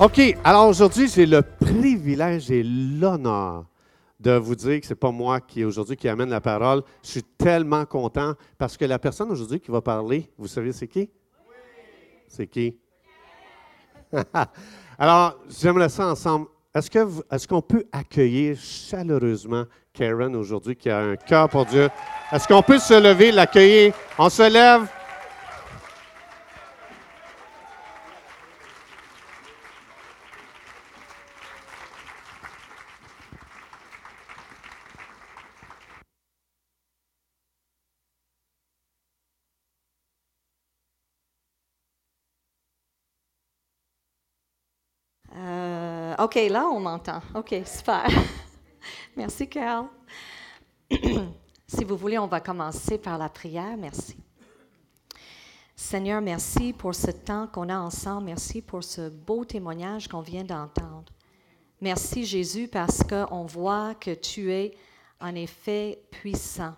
OK, alors aujourd'hui, j'ai le privilège et l'honneur de vous dire que ce n'est pas moi qui aujourd'hui qui amène la parole. Je suis tellement content parce que la personne aujourd'hui qui va parler, vous savez c'est qui? C'est qui? alors, j'aimerais ça ensemble. Est-ce que est-ce qu'on peut accueillir chaleureusement Karen aujourd'hui qui a un cœur pour Dieu? Est-ce qu'on peut se lever, l'accueillir? On se lève. OK, là, on m'entend. OK, super. Merci, Carl. si vous voulez, on va commencer par la prière. Merci. Seigneur, merci pour ce temps qu'on a ensemble. Merci pour ce beau témoignage qu'on vient d'entendre. Merci, Jésus, parce qu'on voit que tu es en effet puissant.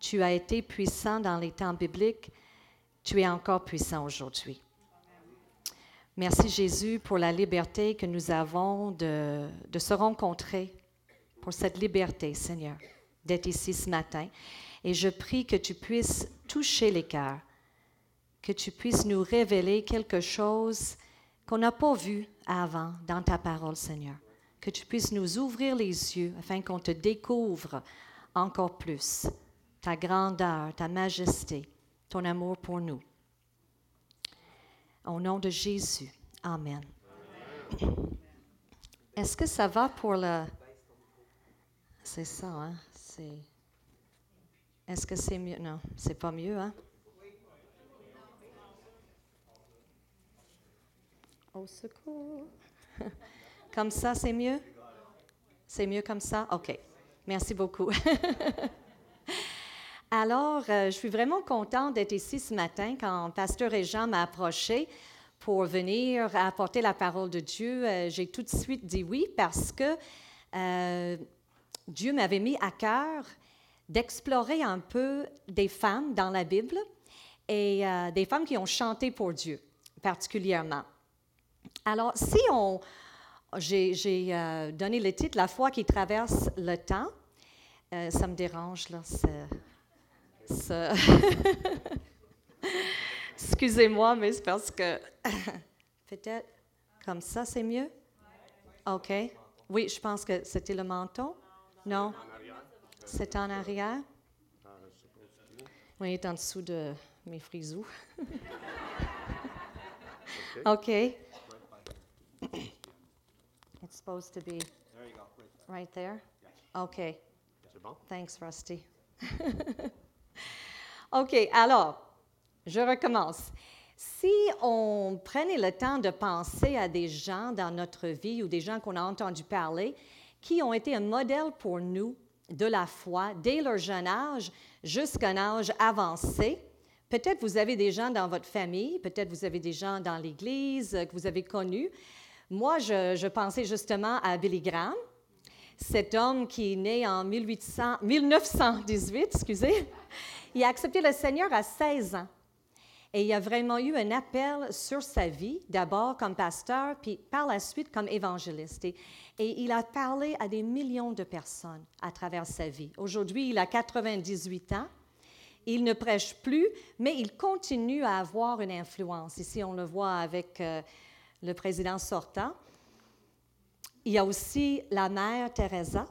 Tu as été puissant dans les temps bibliques. Tu es encore puissant aujourd'hui. Merci Jésus pour la liberté que nous avons de, se rencontrer, pour cette liberté, Seigneur, d'être ici ce matin. Et je prie que tu puisses toucher les cœurs, que tu puisses nous révéler quelque chose qu'on n'a pas vu avant dans ta parole, Seigneur. Que tu puisses nous ouvrir les yeux afin qu'on te découvre encore plus ta grandeur, ta majesté, ton amour pour nous. Au nom de Jésus. Amen. Est-ce que ça va pour le... C'est ça, hein? C'est... Est-ce que c'est mieux? Non, c'est pas mieux, hein? Au secours. Comme ça, c'est mieux? C'est mieux comme ça? OK. Merci beaucoup. Alors, euh, je suis vraiment contente d'être ici ce matin quand Pasteur Jean m'a approché pour venir apporter la parole de Dieu. Euh, J'ai tout de suite dit oui parce que euh, Dieu m'avait mis à cœur d'explorer un peu des femmes dans la Bible et des femmes qui ont chanté pour Dieu particulièrement. Alors, si on... J'ai donné le titre La foi qui traverse le temps. Ça me dérange, là. Excusez-moi, mais c'est parce que peut-être comme ça, c'est mieux? OK. Oui, je pense que c'était le menton. Non? C'est en arrière? Oui, il est en dessous de mes frisous. OK. It's supposed to be right there? OK. Thanks, Rusty. OK, alors, je recommence. Si on prenait le temps de penser à des gens dans notre vie ou des gens qu'on a entendu parler qui ont été un modèle pour nous de la foi dès leur jeune âge jusqu'à un âge avancé, peut-être vous avez des gens dans votre famille, peut-être vous avez des gens dans l'Église que vous avez connus. Moi, je, je pensais justement à Billy Graham, cet homme qui est né en 1800, 1918, excusez. Il a accepté le Seigneur à 16 ans. Et il a vraiment eu un appel sur sa vie, d'abord comme pasteur, puis par la suite comme évangéliste. Et, et, il a parlé à des millions de personnes à travers sa vie. Aujourd'hui, il a 98 ans. Il ne prêche plus, mais il continue à avoir une influence. Ici, on le voit avec euh, le président sortant. Il y a aussi la mère Teresa.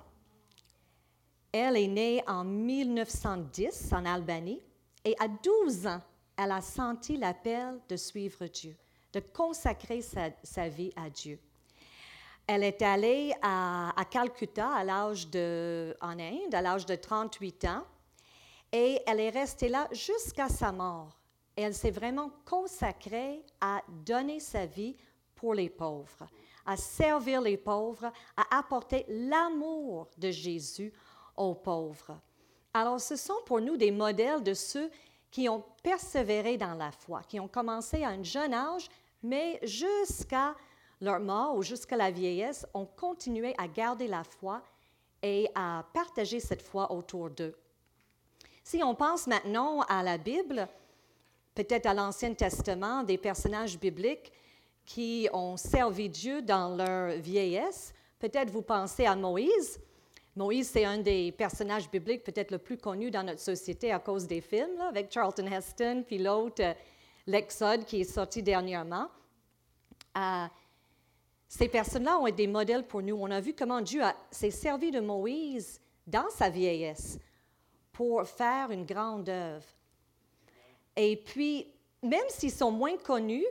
Elle est née en 1910 en Albanie et à 12 ans, elle a senti l'appel de suivre Dieu, de consacrer sa, vie à Dieu. Elle est allée à, Calcutta à l'âge de, en Inde, à l'âge de 38 ans, et elle est restée là jusqu'à sa mort. Elle s'est vraiment consacrée à donner sa vie pour les pauvres, à servir les pauvres, à apporter l'amour de Jésus aux pauvres. Alors, ce sont pour nous des modèles de ceux qui ont persévéré dans la foi, qui ont commencé à un jeune âge, mais jusqu'à leur mort ou jusqu'à la vieillesse, ont continué à garder la foi et à partager cette foi autour d'eux. Si on pense maintenant à la Bible, peut-être à l'Ancien Testament, des personnages bibliques qui ont servi Dieu dans leur vieillesse, peut-être vous pensez à Moïse. Moïse, c'est un des personnages bibliques peut-être le plus connu dans notre société à cause des films, avec Charlton Heston, puis l'autre, euh, l'Exode, qui est sorti dernièrement. Euh, ces personnes-là ont été des modèles pour nous. On a vu comment Dieu s'est servi de Moïse dans sa vieillesse pour faire une grande œuvre. Et puis, même s'ils sont moins connus,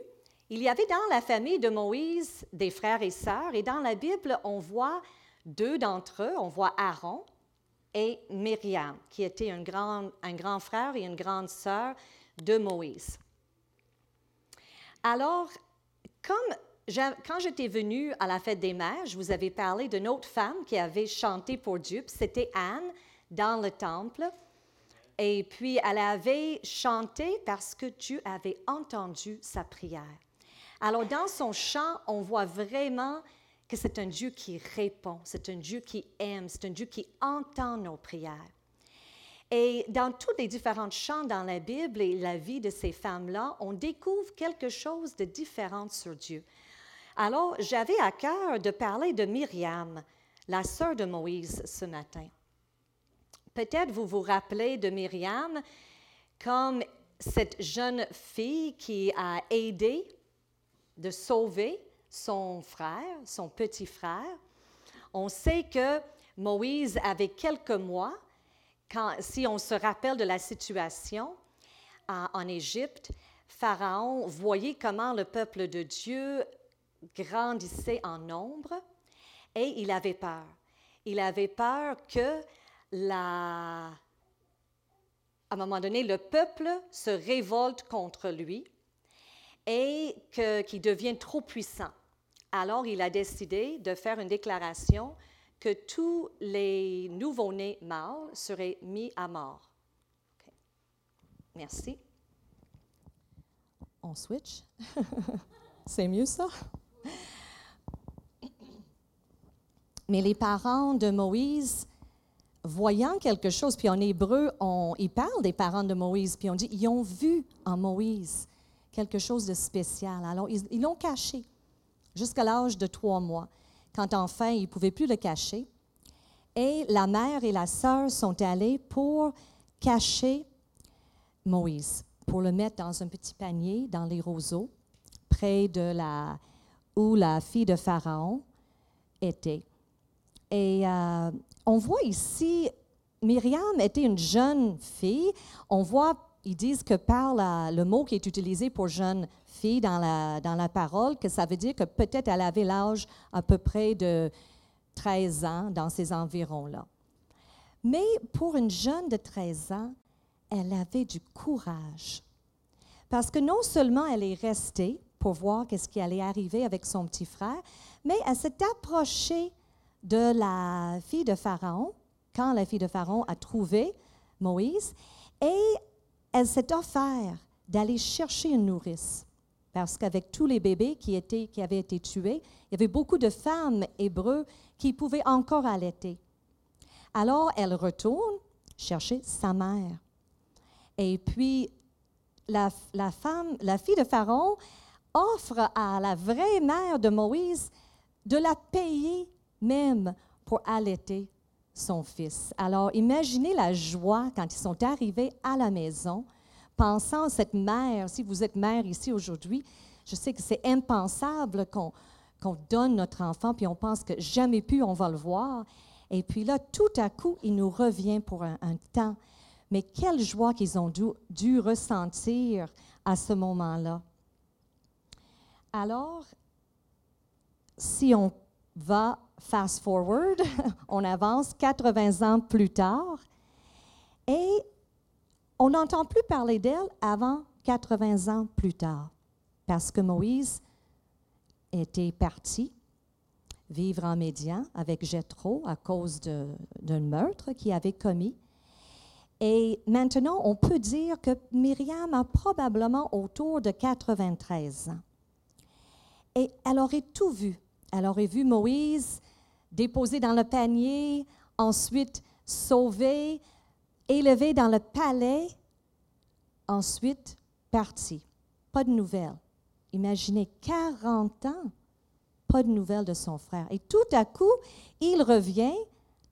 il y avait dans la famille de Moïse des frères et sœurs, et dans la Bible, on voit deux d'entre eux, on voit Aaron et Myriam, qui étaient un grand, un grand frère et une grande sœur de Moïse. Alors, comme quand j'étais venue à la fête des mères, je vous avais parlé d'une autre femme qui avait chanté pour Dieu, c'était Anne dans le temple. Et puis, elle avait chanté parce que Dieu avait entendu sa prière. Alors, dans son chant, on voit vraiment que c'est un Dieu qui répond, c'est un Dieu qui aime, c'est un Dieu qui entend nos prières. Et dans tous les différents chants dans la Bible et la vie de ces femmes-là, on découvre quelque chose de différent sur Dieu. Alors, j'avais à cœur de parler de Myriam, la sœur de Moïse, ce matin. Peut-être vous vous rappelez de Myriam comme cette jeune fille qui a aidé de sauver son frère, son petit frère. On sait que Moïse avait quelques mois, quand, si on se rappelle de la situation en Égypte, Pharaon voyait comment le peuple de Dieu grandissait en nombre et il avait peur. Il avait peur que la... à un moment donné, le peuple se révolte contre lui et qu'il devienne trop puissant. Alors, il a décidé de faire une déclaration que tous les nouveau-nés mâles seraient mis à mort. Merci. On switch. C'est mieux ça? Mais les parents de Moïse, voyant quelque chose, puis en hébreu, on, ils parlent des parents de Moïse, puis on dit, ils ont vu en Moïse quelque chose de spécial. Alors, ils l'ont caché jusqu'à l'âge de trois mois, quand enfin, ils ne pouvaient plus le cacher. Et la mère et la sœur sont allées pour cacher Moïse, pour le mettre dans un petit panier dans les roseaux, près de la, où la fille de Pharaon était. Et euh, on voit ici, Myriam était une jeune fille. On voit, ils disent que par le mot qui est utilisé pour jeune fille dans la, dans la parole, que ça veut dire que peut-être elle avait l'âge à peu près de 13 ans, dans ces environs-là. Mais pour une jeune de 13 ans, elle avait du courage. Parce que non seulement elle est restée pour voir qu'est-ce qui allait arriver avec son petit frère, mais elle s'est approchée de la fille de Pharaon, quand la fille de Pharaon a trouvé Moïse, et elle s'est offert d'aller chercher une nourrice. Parce qu'avec tous les bébés qui, étaient, qui avaient été tués, il y avait beaucoup de femmes hébreux qui pouvaient encore allaiter. Alors, elle retourne chercher sa mère. Et puis, la, la, femme, la fille de Pharaon offre à la vraie mère de Moïse de la payer même pour allaiter son fils. Alors, imaginez la joie quand ils sont arrivés à la maison, pensant à cette mère, si vous êtes mère ici aujourd'hui, je sais que c'est impensable qu'on donne notre enfant, puis on pense que jamais plus on va le voir. Et puis là, tout à coup, il nous revient pour un, temps. Mais quelle joie qu'ils ont dû, dû ressentir à ce moment-là. Alors, si on va fast forward, on avance 80 ans plus tard, et on n'entend plus parler d'elle avant 80 ans plus tard, parce que Moïse était parti vivre en Médian avec Jéthro à cause d'un meurtre qu'il avait commis. Et maintenant, on peut dire que Myriam a probablement autour de 93 ans. Et elle aurait tout vu. Elle aurait vu Moïse déposé dans le panier, ensuite sauvé, élevé dans le palais, ensuite parti. Pas de nouvelles. Imaginez 40 ans, pas de nouvelles de son frère. Et tout à coup, il revient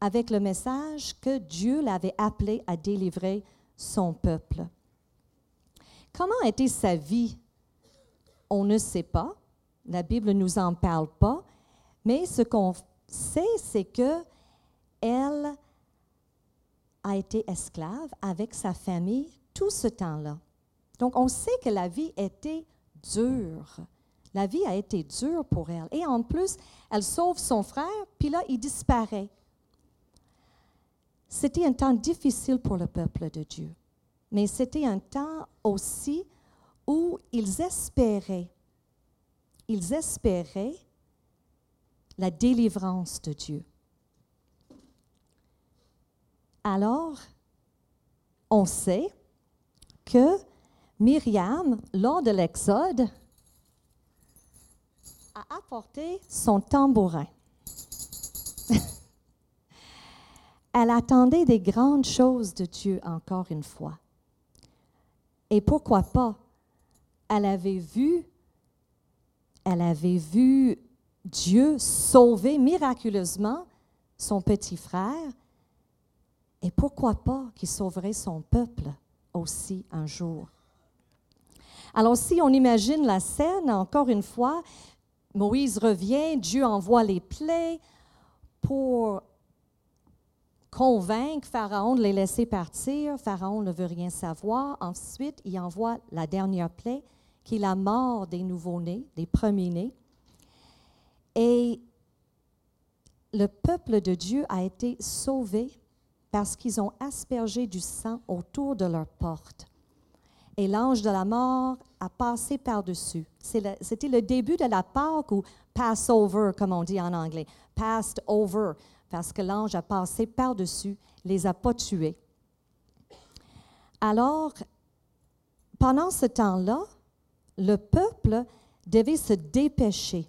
avec le message que Dieu l'avait appelé à délivrer son peuple. Comment était sa vie? On ne sait pas. La Bible ne nous en parle pas. Mais ce qu'on sait, c'est que elle a été esclave avec sa famille tout ce temps-là. Donc, on sait que la vie était dure. La vie a été dure pour elle. Et en plus, elle sauve son frère, puis là, il disparaît. C'était un temps difficile pour le peuple de Dieu, mais c'était un temps aussi où ils espéraient, ils espéraient la délivrance de Dieu. Alors, on sait que Myriam, lors de l'Exode, a apporté son tambourin. Elle attendait des grandes choses de Dieu encore une fois. Et pourquoi pas? Elle avait vu, elle avait vu Dieu sauver miraculeusement son petit frère. Et pourquoi pas qu'il sauverait son peuple aussi un jour? Alors si on imagine la scène, encore une fois, Moïse revient, Dieu envoie les plaies pour convaincre Pharaon de les laisser partir. Pharaon ne veut rien savoir. Ensuite, il envoie la dernière plaie, qui est la mort des nouveau-nés, des premiers-nés. Et le peuple de Dieu a été sauvé parce qu'ils ont aspergé du sang autour de leur porte. Et l'ange de la mort a passé par-dessus. C'était le début de la Pâque ou Passover, comme on dit en anglais. Passed over parce que l'ange a passé par-dessus, les a pas tués. Alors, pendant ce temps-là, le peuple devait se dépêcher.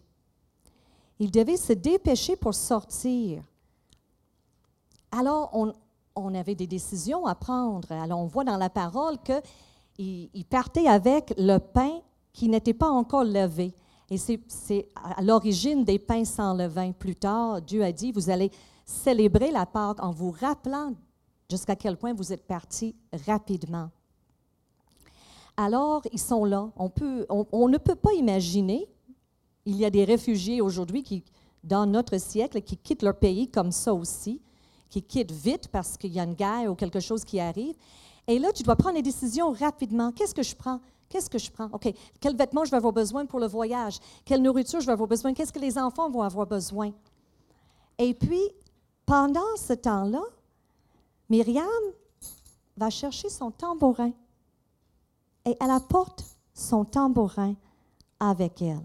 Il devait se dépêcher pour sortir. Alors, on, avait des décisions à prendre. Alors, on voit dans la parole qu'il partait avec le pain qui n'était pas encore levé. Et c'est à l'origine des pains sans levain. Plus tard, Dieu a dit, vous allez célébrer la Pâque en vous rappelant jusqu'à quel point vous êtes partis rapidement. Alors, ils sont là. On, ne peut pas imaginer, il y a des réfugiés aujourd'hui qui, dans notre siècle, qui quittent leur pays comme ça aussi, qui quittent vite parce qu'il y a une guerre ou quelque chose qui arrive. Et là, tu dois prendre des décisions rapidement. Qu'est-ce que je prends? Qu'est-ce que je prends? OK. Quels vêtements je vais avoir besoin pour le voyage? Quelle nourriture je vais avoir besoin? Qu'est-ce que les enfants vont avoir besoin? Et puis, pendant ce temps-là, Myriam va chercher son tambourin et elle apporte son tambourin avec elle.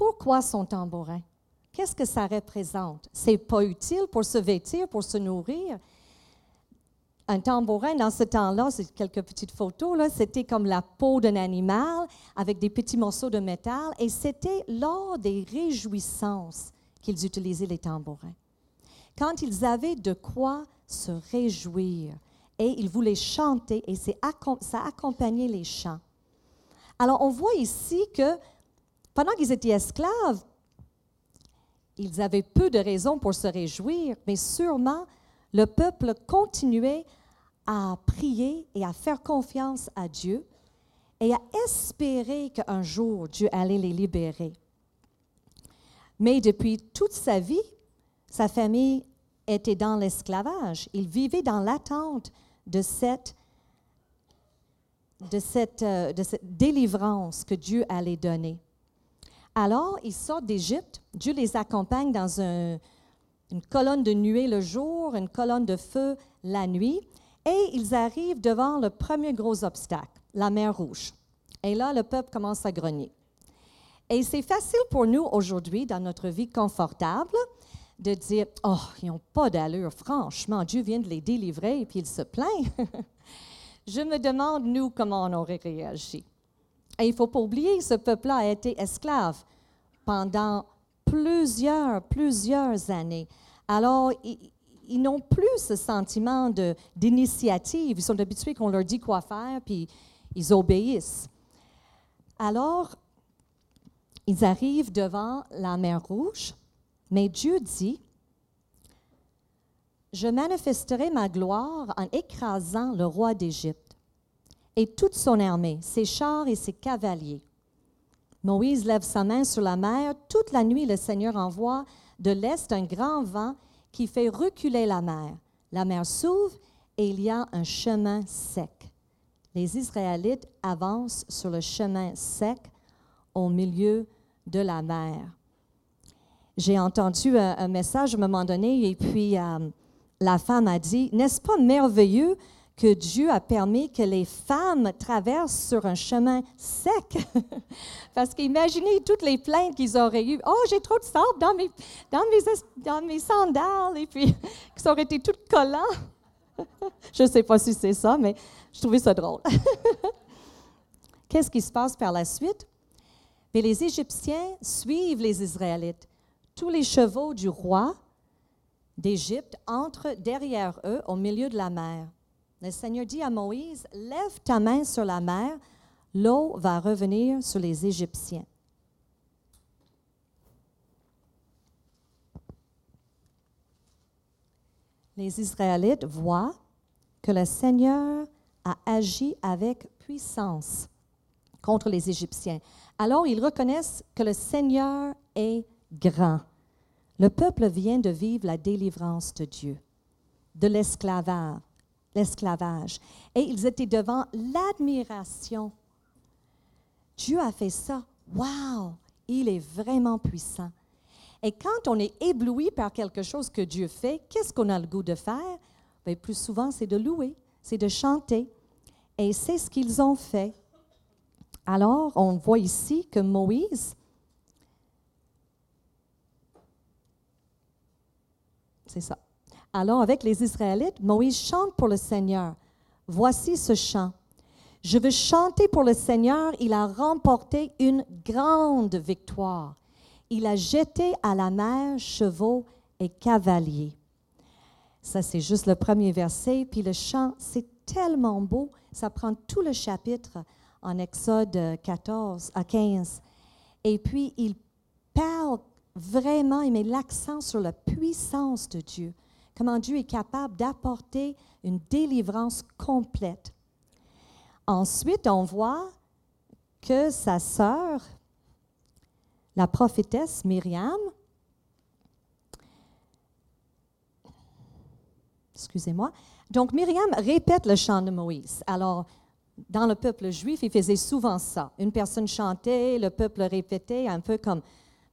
Pourquoi son tambourin? Qu'est-ce que ça représente? C'est pas utile pour se vêtir, pour se nourrir? Un tambourin, dans ce temps-là, c'est quelques petites photos, là, c'était comme la peau d'un animal avec des petits morceaux de métal et c'était lors des réjouissances qu'ils utilisaient les tambourins quand ils avaient de quoi se réjouir et ils voulaient chanter et ça accompagnait les chants. Alors on voit ici que pendant qu'ils étaient esclaves, ils avaient peu de raisons pour se réjouir, mais sûrement le peuple continuait à prier et à faire confiance à Dieu et à espérer qu'un jour Dieu allait les libérer. Mais depuis toute sa vie, sa famille était dans l'esclavage. Il vivait dans l'attente de cette, euh, de cette délivrance que Dieu allait donner. Alors, ils sortent d'Égypte. Dieu les accompagne dans une colonne de nuée le jour, une colonne de feu la nuit. Et ils arrivent devant le premier gros obstacle, la mer Rouge. Et là, le peuple commence à grogner. Et c'est facile pour nous aujourd'hui, dans notre vie confortable, de dire Oh, ils n'ont pas d'allure, franchement, Dieu vient de les délivrer et puis ils se plaignent. Je me demande, nous, comment on aurait réagi. Et il ne faut pas oublier, ce peuple-là a été esclave pendant plusieurs, plusieurs années. Alors, ils, n'ont plus ce sentiment d'initiative. Ils sont habitués qu'on leur dit quoi faire, puis ils obéissent. Alors, ils arrivent devant la mer Rouge, mais Dieu dit, je manifesterai ma gloire en écrasant le roi d'Égypte et toute son armée, ses chars et ses cavaliers. Moïse lève sa main sur la mer. Toute la nuit, le Seigneur envoie de l'est un grand vent qui fait reculer la mer. La mer s'ouvre et il y a un chemin sec. Les Israélites avancent sur le chemin sec au milieu de la mer. J'ai entendu un, message à un moment donné et puis euh, la femme a dit, n'est-ce pas merveilleux que Dieu a permis que les femmes traversent sur un chemin sec. Parce qu'imaginez toutes les plaintes qu'ils auraient eues. Oh, j'ai trop de sable dans mes, dans mes, dans mes sandales, et puis que ça aurait été tout collant. je ne sais pas si c'est ça, mais je trouvais ça drôle. Qu'est-ce qui se passe par la suite? Mais les Égyptiens suivent les Israélites. Tous les chevaux du roi d'Égypte entrent derrière eux au milieu de la mer. Le Seigneur dit à Moïse, lève ta main sur la mer, l'eau va revenir sur les Égyptiens. Les Israélites voient que le Seigneur a agi avec puissance contre les Égyptiens. Alors ils reconnaissent que le Seigneur est grand. Le peuple vient de vivre la délivrance de Dieu, de l'esclavage, l'esclavage. Et ils étaient devant l'admiration. Dieu a fait ça. Wow! Il est vraiment puissant. Et quand on est ébloui par quelque chose que Dieu fait, qu'est-ce qu'on a le goût de faire? Bien, plus souvent, c'est de louer, c'est de chanter. Et c'est ce qu'ils ont fait. Alors, on voit ici que Moïse, c'est ça. Alors, avec les Israélites, Moïse chante pour le Seigneur. Voici ce chant. Je veux chanter pour le Seigneur. Il a remporté une grande victoire. Il a jeté à la mer chevaux et cavaliers. Ça, c'est juste le premier verset. Puis le chant, c'est tellement beau. Ça prend tout le chapitre en Exode 14 à 15. Et puis, il parle vraiment, il met l'accent sur la puissance de Dieu comment Dieu est capable d'apporter une délivrance complète. Ensuite, on voit que sa sœur, la prophétesse Myriam, excusez-moi, donc Myriam répète le chant de Moïse. Alors, dans le peuple juif, il faisait souvent ça. Une personne chantait, le peuple répétait, un peu comme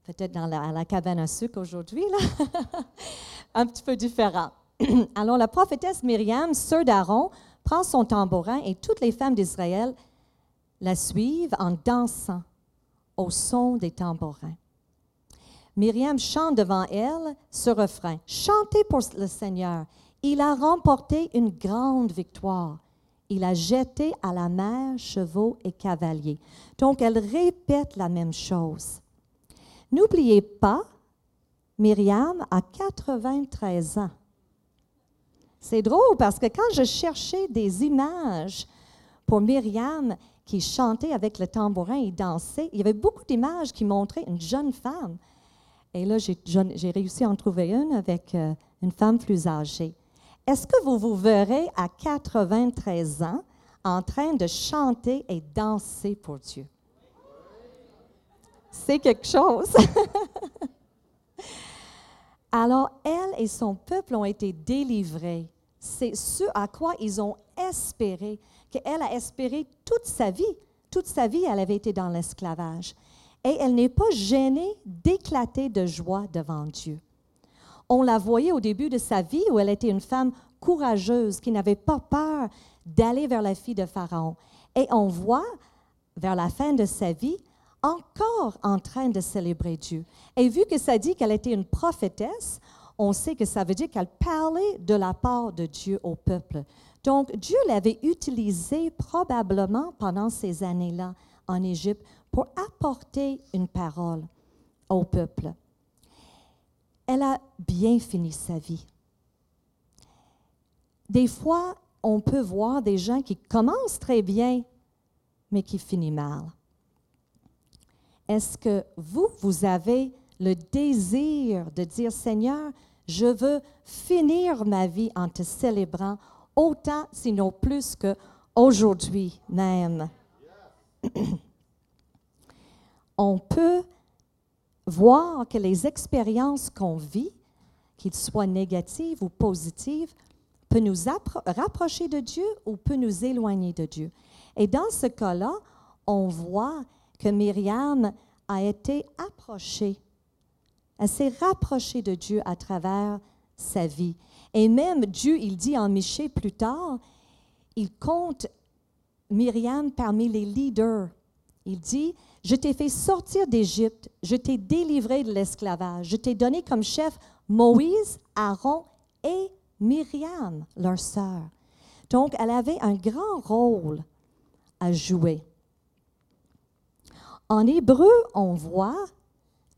peut-être dans la, la cabane à sucre aujourd'hui, là. un petit peu différent. Alors la prophétesse Myriam, sœur d'Aaron, prend son tambourin et toutes les femmes d'Israël la suivent en dansant au son des tambourins. Myriam chante devant elle ce refrain. Chantez pour le Seigneur. Il a remporté une grande victoire. Il a jeté à la mer chevaux et cavaliers. Donc, elle répète la même chose. N'oubliez pas Myriam a 93 ans. C'est drôle parce que quand je cherchais des images pour Myriam qui chantait avec le tambourin et dansait, il y avait beaucoup d'images qui montraient une jeune femme. Et là, j'ai réussi à en trouver une avec euh, une femme plus âgée. Est-ce que vous vous verrez à 93 ans en train de chanter et danser pour Dieu? C'est quelque chose. Alors, elle et son peuple ont été délivrés. C'est ce à quoi ils ont espéré, qu'elle a espéré toute sa vie. Toute sa vie, elle avait été dans l'esclavage. Et elle n'est pas gênée d'éclater de joie devant Dieu. On la voyait au début de sa vie où elle était une femme courageuse qui n'avait pas peur d'aller vers la fille de Pharaon. Et on voit, vers la fin de sa vie, encore en train de célébrer Dieu. Et vu que ça dit qu'elle était une prophétesse, on sait que ça veut dire qu'elle parlait de la part de Dieu au peuple. Donc, Dieu l'avait utilisée probablement pendant ces années-là en Égypte pour apporter une parole au peuple. Elle a bien fini sa vie. Des fois, on peut voir des gens qui commencent très bien, mais qui finissent mal. Est-ce que vous, vous avez le désir de dire, Seigneur, je veux finir ma vie en te célébrant autant, sinon plus que aujourd'hui même? On peut voir que les expériences qu'on vit, qu'ils soient négatives ou positives, peut nous rapprocher de Dieu ou peut nous éloigner de Dieu. Et dans ce cas-là, on voit que Myriam a été approchée. Elle s'est rapprochée de Dieu à travers sa vie. Et même Dieu, il dit en Michée plus tard, il compte Myriam parmi les leaders. Il dit, je t'ai fait sortir d'Égypte, je t'ai délivré de l'esclavage, je t'ai donné comme chef Moïse, Aaron et Myriam, leur sœur. Donc, elle avait un grand rôle à jouer. En hébreu, on voit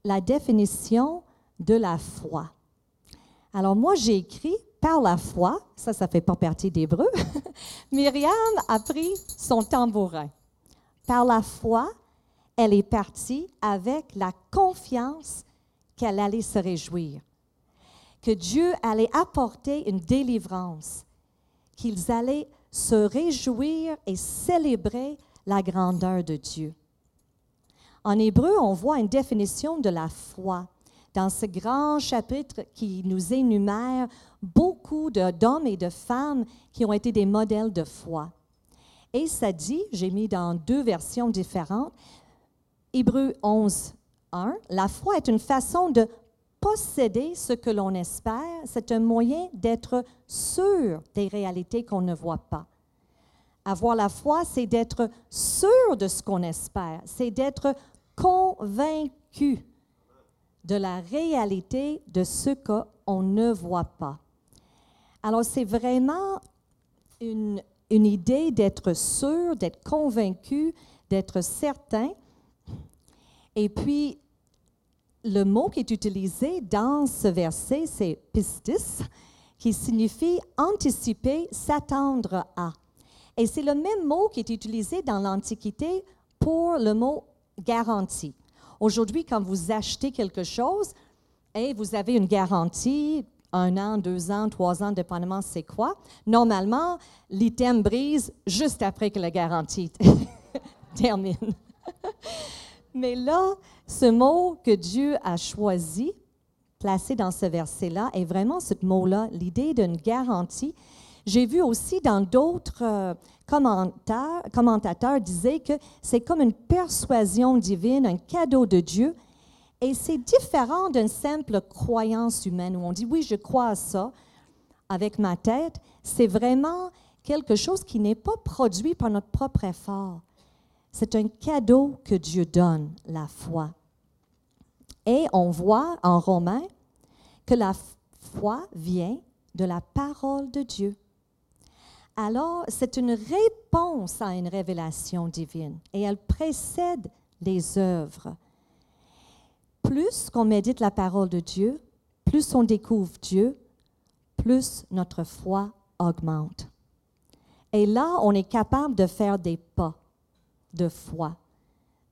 la définition de la foi. Alors moi, j'ai écrit par la foi, ça, ça fait pas partie d'hébreu. Myriam a pris son tambourin. Par la foi, elle est partie avec la confiance qu'elle allait se réjouir, que Dieu allait apporter une délivrance, qu'ils allaient se réjouir et célébrer la grandeur de Dieu. En hébreu, on voit une définition de la foi dans ce grand chapitre qui nous énumère beaucoup d'hommes et de femmes qui ont été des modèles de foi. Et ça dit, j'ai mis dans deux versions différentes, Hébreu 11, 1, la foi est une façon de posséder ce que l'on espère, c'est un moyen d'être sûr des réalités qu'on ne voit pas. Avoir la foi, c'est d'être sûr de ce qu'on espère, c'est d'être convaincu de la réalité de ce qu'on ne voit pas. Alors, c'est vraiment une, une idée d'être sûr, d'être convaincu, d'être certain. Et puis, le mot qui est utilisé dans ce verset, c'est pistis, qui signifie anticiper, s'attendre à. Et c'est le même mot qui est utilisé dans l'Antiquité pour le mot garantie. Aujourd'hui, quand vous achetez quelque chose, et vous avez une garantie, un an, deux ans, trois ans, dépendamment c'est quoi, normalement, l'item brise juste après que la garantie termine. Mais là, ce mot que Dieu a choisi, placé dans ce verset-là, est vraiment ce mot-là, l'idée d'une garantie j'ai vu aussi dans d'autres euh, commentaires, commentateurs disaient que c'est comme une persuasion divine, un cadeau de Dieu. Et c'est différent d'une simple croyance humaine où on dit oui, je crois à ça avec ma tête. C'est vraiment quelque chose qui n'est pas produit par notre propre effort. C'est un cadeau que Dieu donne, la foi. Et on voit en Romains que la foi vient de la parole de Dieu alors c'est une réponse à une révélation divine et elle précède les œuvres. Plus qu'on médite la parole de Dieu, plus on découvre Dieu, plus notre foi augmente. Et là, on est capable de faire des pas de foi,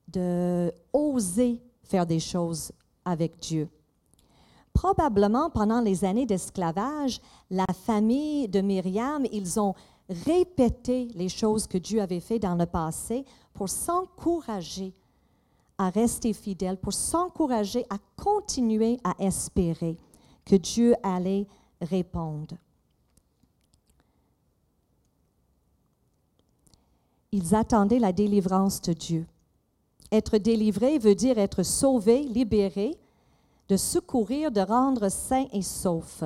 de oser faire des choses avec Dieu. Probablement pendant les années d'esclavage, la famille de Myriam, ils ont répéter les choses que Dieu avait faites dans le passé pour s'encourager à rester fidèle, pour s'encourager à continuer à espérer que Dieu allait répondre. Ils attendaient la délivrance de Dieu. Être délivré veut dire être sauvé, libéré, de secourir, de rendre sain et sauf.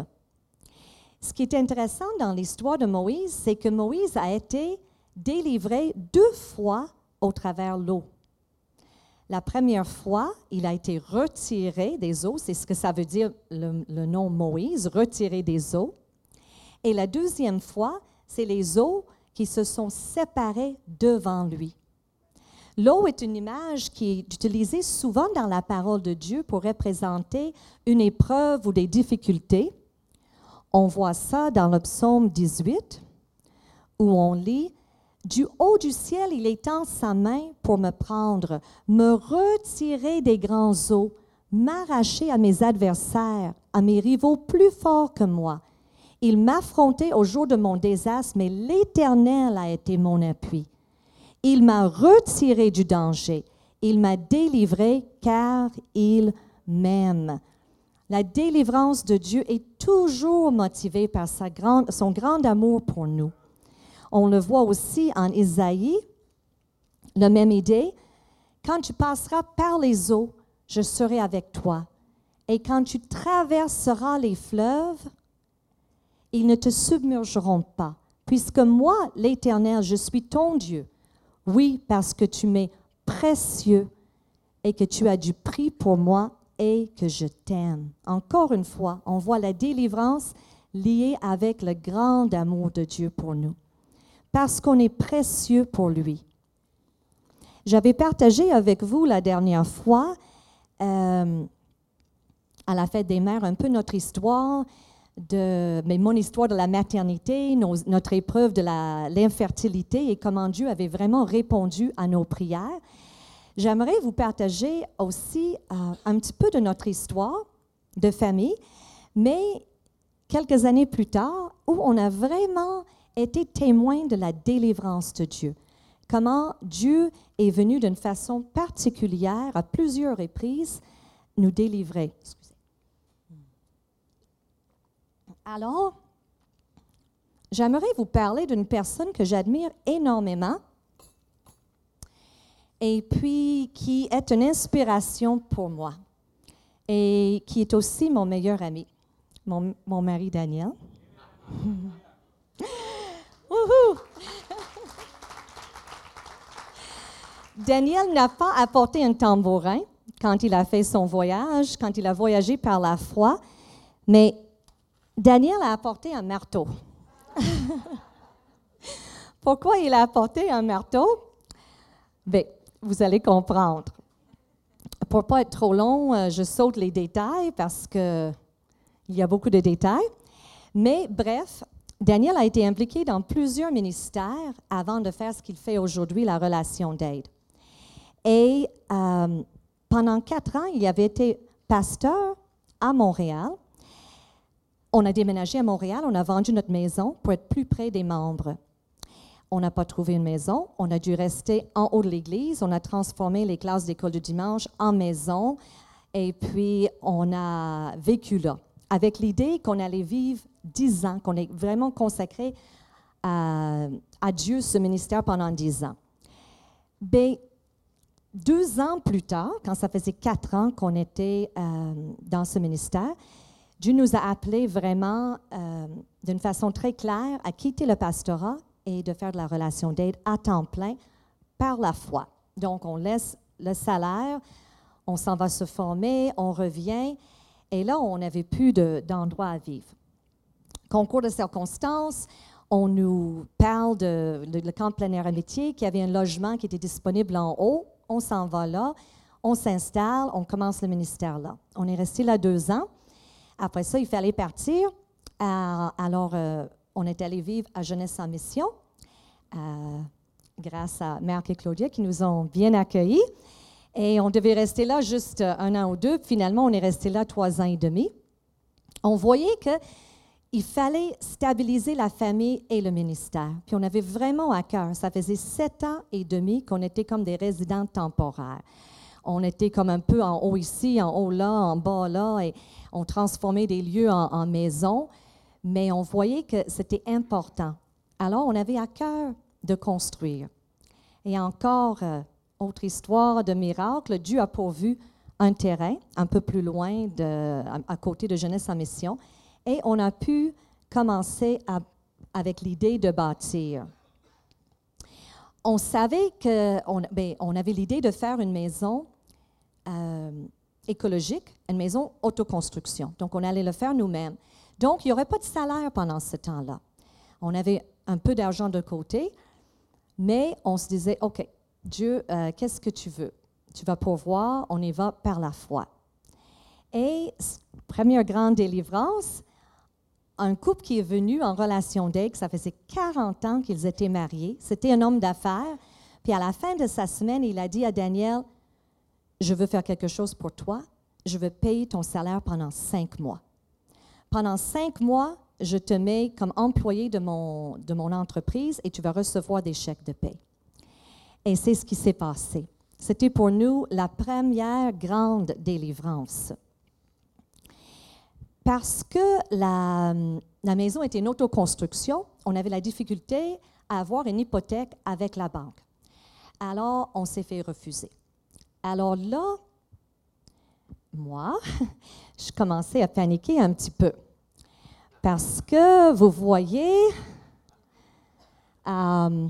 Ce qui est intéressant dans l'histoire de Moïse, c'est que Moïse a été délivré deux fois au travers l'eau. La première fois, il a été retiré des eaux, c'est ce que ça veut dire le, le nom Moïse, retiré des eaux. Et la deuxième fois, c'est les eaux qui se sont séparées devant lui. L'eau est une image qui est utilisée souvent dans la parole de Dieu pour représenter une épreuve ou des difficultés. On voit ça dans le psaume 18, où on lit Du haut du ciel, il étend sa main pour me prendre, me retirer des grands eaux, m'arracher à mes adversaires, à mes rivaux plus forts que moi. Il m'affrontait au jour de mon désastre, mais l'Éternel a été mon appui. Il m'a retiré du danger. Il m'a délivré car il m'aime. La délivrance de Dieu est toujours motivée par son grand amour pour nous. On le voit aussi en Isaïe, la même idée. Quand tu passeras par les eaux, je serai avec toi. Et quand tu traverseras les fleuves, ils ne te submergeront pas, puisque moi, l'Éternel, je suis ton Dieu. Oui, parce que tu m'es précieux et que tu as du prix pour moi et que je t'aime. Encore une fois, on voit la délivrance liée avec le grand amour de Dieu pour nous parce qu'on est précieux pour lui. J'avais partagé avec vous la dernière fois, euh, à la fête des mères, un peu notre histoire, de, mais mon histoire de la maternité, notre épreuve de l'infertilité et comment Dieu avait vraiment répondu à nos prières. J'aimerais vous partager aussi euh, un petit peu de notre histoire de famille, mais quelques années plus tard, où on a vraiment été témoin de la délivrance de Dieu. Comment Dieu est venu d'une façon particulière à plusieurs reprises nous délivrer. Alors, j'aimerais vous parler d'une personne que j'admire énormément et puis qui est une inspiration pour moi et qui est aussi mon meilleur ami, mon, mon mari Daniel. Daniel n'a pas apporté un tambourin quand il a fait son voyage, quand il a voyagé par la foi, mais Daniel a apporté un marteau. Pourquoi il a apporté un marteau? Bien, vous allez comprendre. Pour ne pas être trop long, euh, je saute les détails parce qu'il y a beaucoup de détails. Mais bref, Daniel a été impliqué dans plusieurs ministères avant de faire ce qu'il fait aujourd'hui, la relation d'aide. Et euh, pendant quatre ans, il avait été pasteur à Montréal. On a déménagé à Montréal, on a vendu notre maison pour être plus près des membres. On n'a pas trouvé une maison, on a dû rester en haut de l'église, on a transformé les classes d'école du dimanche en maison. Et puis on a vécu là. Avec l'idée qu'on allait vivre dix ans, qu'on est vraiment consacré à, Dieu, ce ministère, pendant dix ans. Bien, deux ans plus tard, quand ça faisait quatre ans qu'on était euh, dans ce ministère, Dieu nous a appelés vraiment euh, d'une façon très claire à quitter le pastorat et de faire de la relation d'aide à temps plein par la foi. Donc, on laisse le salaire, on s'en va se former, on revient, et là, on n'avait plus d'endroit à vivre. Concours de circonstances, on nous parle de, le camp plein air amitié, qu'il y avait un logement qui était disponible en haut. On s'en va là, on s'installe, on commence le ministère là. On est resté là deux ans. Après ça, il fallait partir. Alors, euh, on est allé vivre à Jeunesse en Mission, euh, grâce à Marc et Claudia qui nous ont bien accueillis. Et on devait rester là juste un an ou deux. Finalement, on est resté là trois ans et demi. On voyait qu'il fallait stabiliser la famille et le ministère. Puis on avait vraiment à cœur. Ça faisait sept ans et demi qu'on était comme des résidents temporaires. On était comme un peu en haut ici, en haut là, en bas là, et on transformait des lieux en, en maisons. Mais on voyait que c'était important. Alors, on avait à cœur de construire. Et encore, euh, autre histoire de miracle, Dieu a pourvu un terrain un peu plus loin, à, côté de Jeunesse en Mission, et on a pu commencer avec l'idée de bâtir. On savait que, on, ben, on avait l'idée de faire une maison euh, écologique, une maison autoconstruction. Donc, on allait le faire nous-mêmes. Donc, il n'y aurait pas de salaire pendant ce temps-là. On avait un peu d'argent de côté, mais on se disait, OK, Dieu, euh, qu'est-ce que tu veux? Tu vas pourvoir, on y va par la foi. Et première grande délivrance, un couple qui est venu en relation d'aide, ça faisait 40 ans qu'ils étaient mariés, c'était un homme d'affaires, puis à la fin de sa semaine, il a dit à Daniel, je veux faire quelque chose pour toi, je veux payer ton salaire pendant cinq mois. Pendant cinq mois, je te mets comme employé de mon, de mon entreprise et tu vas recevoir des chèques de paie. Et c'est ce qui s'est passé. C'était pour nous la première grande délivrance. Parce que la, la, maison était une autoconstruction, on avait la difficulté à avoir une hypothèque avec la banque. Alors, on s'est fait refuser. Alors là, moi, je commençais à paniquer un petit peu. Parce que, vous voyez, euh,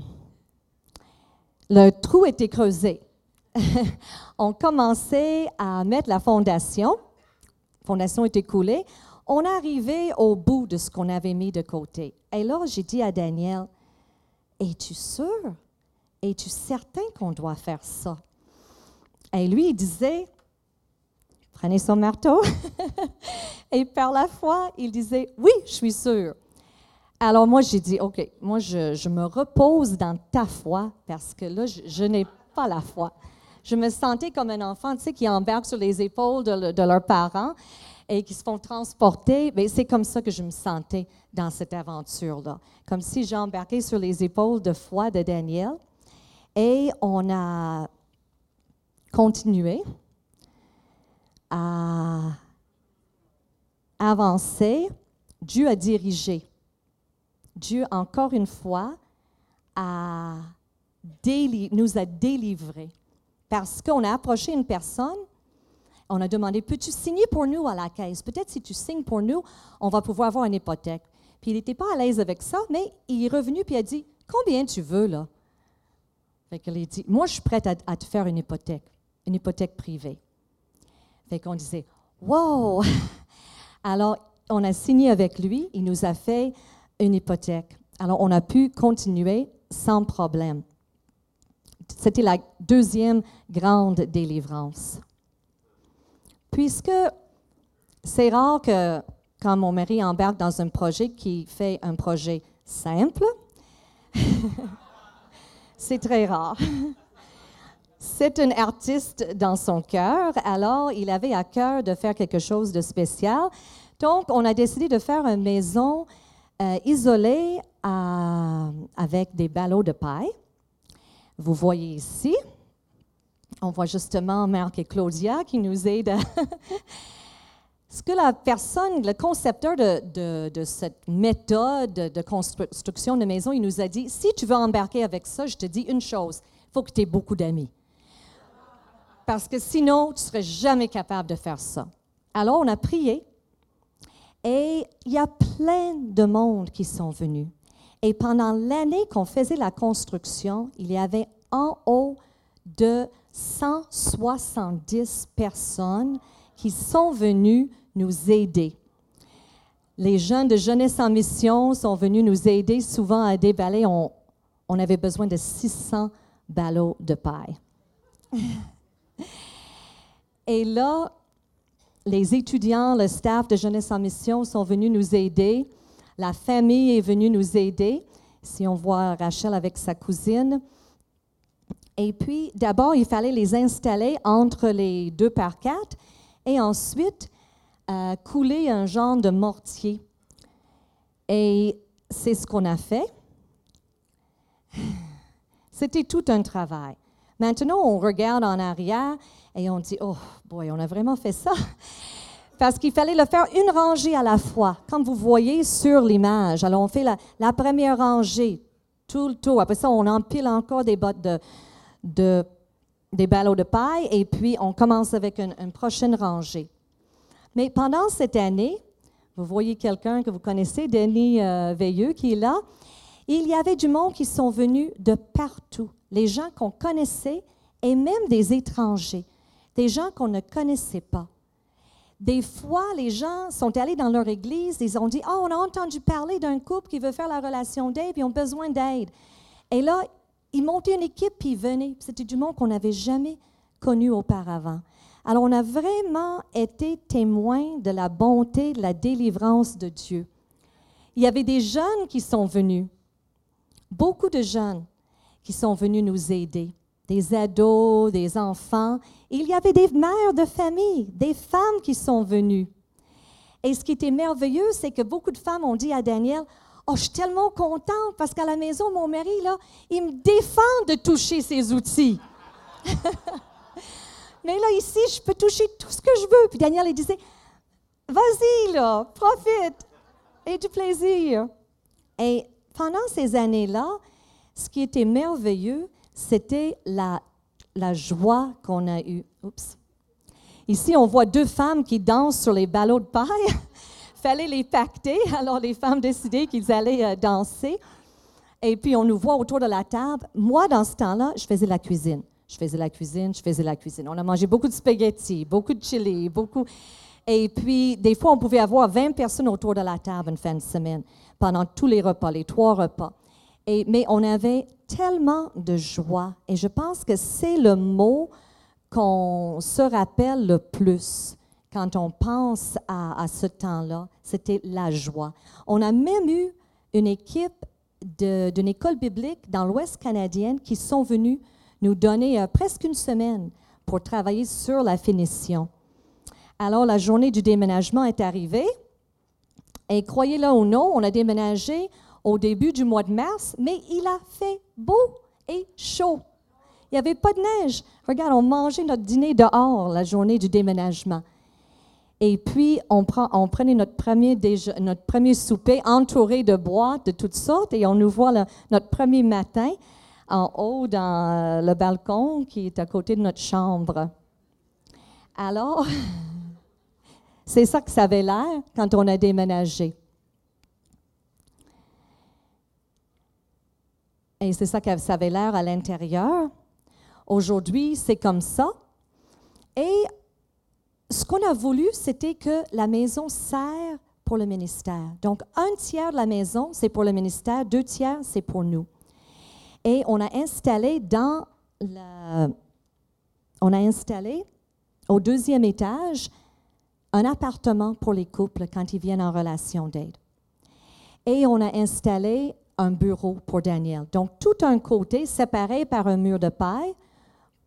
le trou était creusé. on commençait à mettre la fondation. La fondation était coulée. On arrivait au bout de ce qu'on avait mis de côté. Et là, j'ai dit à Daniel, Es-tu sûr? Es-tu certain qu'on doit faire ça? Et lui, il disait, prenez son marteau. et par la foi, il disait, oui, je suis sûr. Alors moi, j'ai dit, OK, moi, je, me repose dans ta foi parce que là, je, n'ai pas la foi. Je me sentais comme un enfant, tu sais, qui embarque sur les épaules de, leurs parents et qui se font transporter. Mais c'est comme ça que je me sentais dans cette aventure-là. Comme si j'embarquais sur les épaules de foi de Daniel. Et on a continué à avancer. Dieu a dirigé. Dieu, encore une fois, a nous a délivrés. Parce qu'on a approché une personne, on a demandé, peux-tu signer pour nous à la caisse? Peut-être si tu signes pour nous, on va pouvoir avoir une hypothèque. Puis il n'était pas à l'aise avec ça, mais il est revenu et a dit, combien tu veux là? Fait qu'elle a dit, moi je suis prête à te faire une hypothèque une hypothèque privée. Fait qu'on disait, wow! Alors, on a signé avec lui, il nous a fait une hypothèque. Alors, on a pu continuer sans problème. C'était la deuxième grande délivrance. Puisque c'est rare que quand mon mari embarque dans un projet qui fait un projet simple, c'est très rare. C'est un artiste dans son cœur, alors il avait à cœur de faire quelque chose de spécial. Donc, on a décidé de faire une maison euh, isolée avec des ballots de paille. Vous voyez ici, on voit justement Marc et Claudia qui nous aident. Ce que la personne, le concepteur de, de, cette méthode de construction de maison, il nous a dit, si tu veux embarquer avec ça, je te dis une chose, il faut que tu aies beaucoup d'amis parce que sinon, tu ne serais jamais capable de faire ça. Alors, on a prié et il y a plein de monde qui sont venus. Et pendant l'année qu'on faisait la construction, il y avait en haut de 170 personnes qui sont venues nous aider. Les jeunes de Jeunesse en Mission sont venus nous aider souvent à déballer. On, on avait besoin de 600 ballots de paille. Et là, les étudiants, le staff de Jeunesse en Mission sont venus nous aider. La famille est venue nous aider. Si on voit Rachel avec sa cousine. Et puis, d'abord, il fallait les installer entre les deux par quatre et ensuite euh, couler un genre de mortier. Et c'est ce qu'on a fait. C'était tout un travail. Maintenant, on regarde en arrière et on dit, oh boy, on a vraiment fait ça. Parce qu'il fallait le faire une rangée à la fois, comme vous voyez sur l'image. Alors, on fait la, première rangée, tout le tour. Après ça, on empile encore des bottes de, des ballots de paille et puis on commence avec une, prochaine rangée. Mais pendant cette année, vous voyez quelqu'un que vous connaissez, Denis euh, Veilleux, qui est là. Il y avait du monde qui sont venus de partout, les gens qu'on connaissait et même des étrangers des gens qu'on ne connaissait pas. Des fois, les gens sont allés dans leur église, ils ont dit Oh, on a entendu parler d'un couple qui veut faire la relation d'aide, ils ont besoin d'aide. Et là, ils montaient une équipe, puis ils venaient. C'était du monde qu'on n'avait jamais connu auparavant. Alors, on a vraiment été témoins de la bonté, de la délivrance de Dieu. Il y avait des jeunes qui sont venus, beaucoup de jeunes qui sont venus nous aider, des ados, des enfants. Il y avait des mères de famille, des femmes qui sont venues. Et ce qui était merveilleux, c'est que beaucoup de femmes ont dit à Daniel, Oh, je suis tellement contente parce qu'à la maison, mon mari, là, il me défend de toucher ses outils. Mais là, ici, je peux toucher tout ce que je veux. Puis Daniel, il disait, vas-y, là, profite, et du plaisir. Et pendant ces années-là, ce qui était merveilleux, c'était la, joie qu'on a eue. Ici, on voit deux femmes qui dansent sur les ballots de paille. fallait les pacter, alors les femmes décidaient qu'ils allaient euh, danser. Et puis, on nous voit autour de la table. Moi, dans ce temps-là, je faisais la cuisine. Je faisais la cuisine, je faisais la cuisine. On a mangé beaucoup de spaghettis, beaucoup de chili, beaucoup. Et puis, des fois, on pouvait avoir 20 personnes autour de la table une fin de semaine, pendant tous les repas, les trois repas. Mais on avait tellement de joie. Et je pense que c'est le mot qu'on se rappelle le plus quand on pense à, ce temps-là, c'était la joie. On a même eu une équipe d'une école biblique dans l'Ouest canadien qui sont venus nous donner euh, presque une semaine pour travailler sur la finition. Alors, la journée du déménagement est arrivée. Et croyez-le ou non, on a déménagé au début du mois de mars, mais il a fait beau et chaud. Il n'y avait pas de neige. Regarde, on mangeait notre dîner dehors la journée du déménagement. Et puis, on, prenait notre premier, notre premier souper entouré de boîtes de toutes sortes et on nous voit notre premier matin en haut dans euh, le balcon qui est à côté de notre chambre. Alors, c'est ça que ça avait l'air quand on a déménagé. Et c'est ça que ça avait l'air à l'intérieur. Aujourd'hui, c'est comme ça. Et ce qu'on a voulu, c'était que la maison sert pour le ministère. Donc, un tiers de la maison, c'est pour le ministère, deux tiers, c'est pour nous. Et on a installé dans on a installé au deuxième étage un appartement pour les couples quand ils viennent en relation d'aide. Et on a installé un bureau pour Daniel. Donc, tout un côté séparé par un mur de paille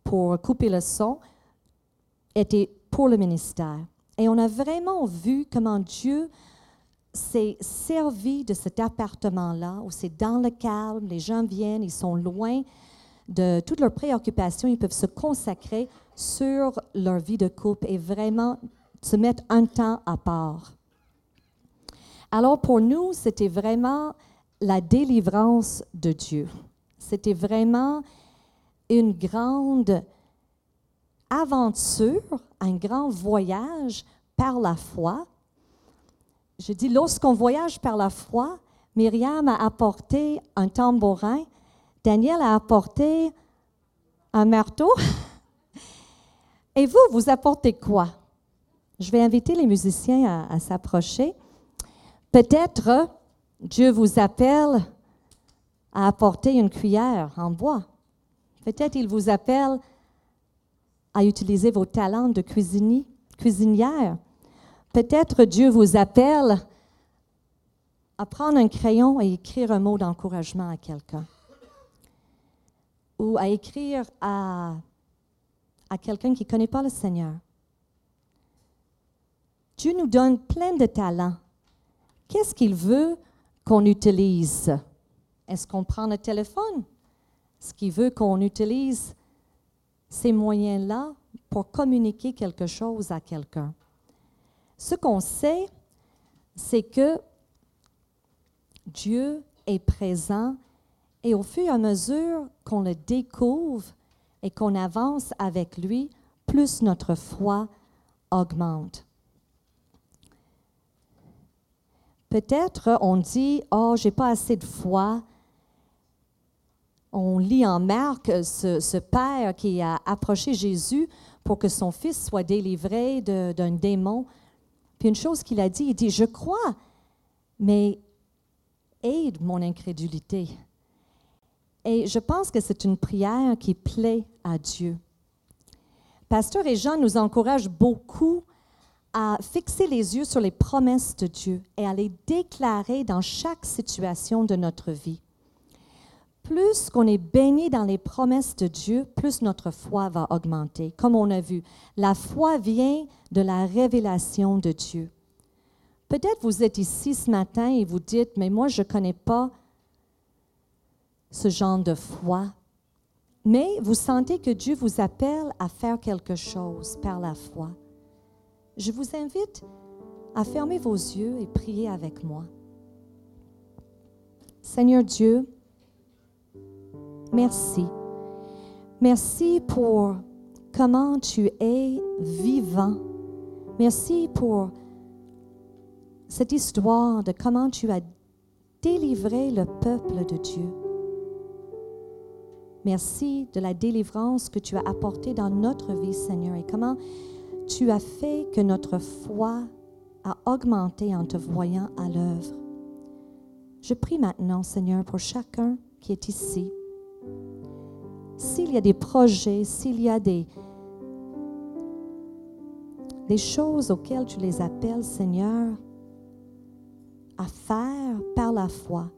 pour couper le son était pour le ministère. Et on a vraiment vu comment Dieu s'est servi de cet appartement-là, où c'est dans le calme, les gens viennent, ils sont loin de toutes leurs préoccupations, ils peuvent se consacrer sur leur vie de couple et vraiment se mettre un temps à part. Alors pour nous, c'était vraiment la délivrance de Dieu. C'était vraiment une grande aventure, un grand voyage par la foi. Je dis, lorsqu'on voyage par la foi, Myriam a apporté un tambourin, Daniel a apporté un marteau. Et vous, vous apportez quoi? Je vais inviter les musiciens à, à s'approcher. Peut-être Dieu vous appelle à apporter une cuillère en bois. Peut-être il vous appelle à utiliser vos talents de cuisinière. Peut-être Dieu vous appelle à prendre un crayon et écrire un mot d'encouragement à quelqu'un. Ou à écrire à, à quelqu'un qui ne connaît pas le Seigneur. Dieu nous donne plein de talents. Qu'est-ce qu'il veut qu'on utilise? Est-ce qu'on prend le téléphone? Est-ce qu'il veut qu'on utilise ces moyens-là pour communiquer quelque chose à quelqu'un. Ce qu'on sait, c'est que Dieu est présent et au fur et à mesure qu'on le découvre et qu'on avance avec lui, plus notre foi augmente. Peut-être on dit, oh, j'ai pas assez de foi, On lit en Marc ce, ce père qui a approché Jésus pour que son fils soit délivré d'un démon. Puis une chose qu'il a dit, il dit, je crois, mais aide mon incrédulité. Et je pense que c'est une prière qui plaît à Dieu. Pasteur et Jean nous encouragent beaucoup à fixer les yeux sur les promesses de Dieu et à les déclarer dans chaque situation de notre vie. Plus qu'on est béni dans les promesses de Dieu, plus notre foi va augmenter. Comme on a vu, la foi vient de la révélation de Dieu. Peut-être vous êtes ici ce matin et vous dites, mais moi je ne connais pas ce genre de foi. Mais vous sentez que Dieu vous appelle à faire quelque chose par la foi. Je vous invite à fermer vos yeux et prier avec moi. Seigneur Dieu, merci. Merci pour comment tu es vivant. Merci pour cette histoire de comment tu as délivré le peuple de Dieu. Merci de la délivrance que tu as apportée dans notre vie, Seigneur, et comment tu as fait que notre foi a augmenté en te voyant à l'œuvre. Je prie maintenant, Seigneur, pour chacun qui est ici. S'il y a des projets, s'il y a des, choses auxquelles tu les appelles, Seigneur, à faire par la foi,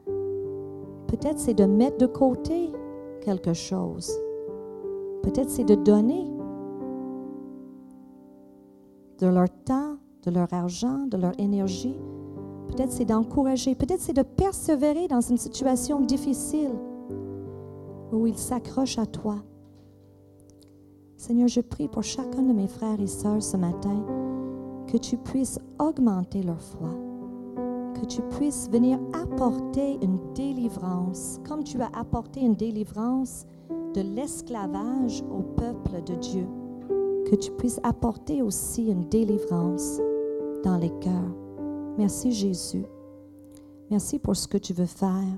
peut-être c'est de mettre de côté quelque chose. Peut-être c'est de donner de leur temps, de leur argent, de leur énergie. Peut-être c'est d'encourager. Peut-être c'est de persévérer dans une situation difficile où ils s'accrochent à toi. Seigneur, je prie pour chacun de mes frères et sœurs ce matin que tu puisses augmenter leur foi, que tu puisses venir apporter une délivrance, comme tu as apporté une délivrance de l'esclavage au peuple de Dieu, que tu puisses apporter aussi une délivrance dans les cœurs. Merci Jésus. Merci pour ce que tu veux faire.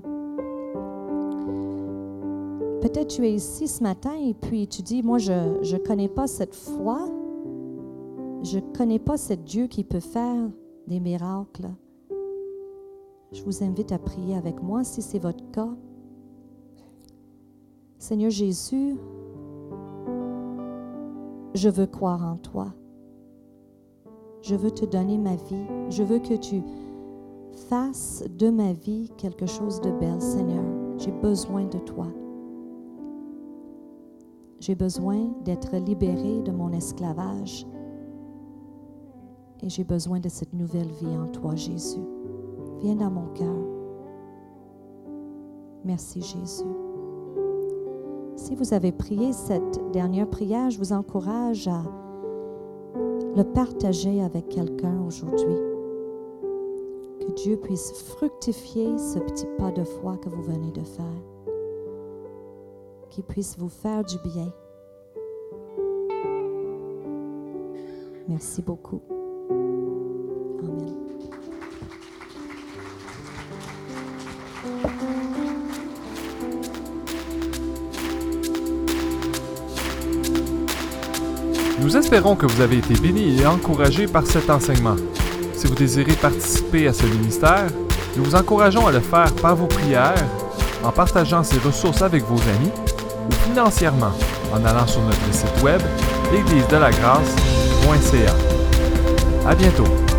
Peut-être tu es ici ce matin et puis tu dis, moi je ne connais pas cette foi, je ne connais pas ce Dieu qui peut faire des miracles. Je vous invite à prier avec moi si c'est votre cas. Seigneur Jésus, je veux croire en toi. Je veux te donner ma vie. Je veux que tu fasses de ma vie quelque chose de belle, Seigneur. J'ai besoin de toi. J'ai besoin d'être libéré de mon esclavage. Et j'ai besoin de cette nouvelle vie en toi, Jésus. Viens dans mon cœur. Merci, Jésus. Si vous avez prié cette dernière prière, je vous encourage à le partager avec quelqu'un aujourd'hui. Que Dieu puisse fructifier ce petit pas de foi que vous venez de faire. Qu'il puisse vous faire du bien. Merci beaucoup. Espérons que vous avez été bénis et encouragés par cet enseignement. Si vous désirez participer à ce ministère, nous vous encourageons à le faire par vos prières, en partageant ces ressources avec vos amis ou financièrement en allant sur notre site web l'église de la grâce.ca. À bientôt.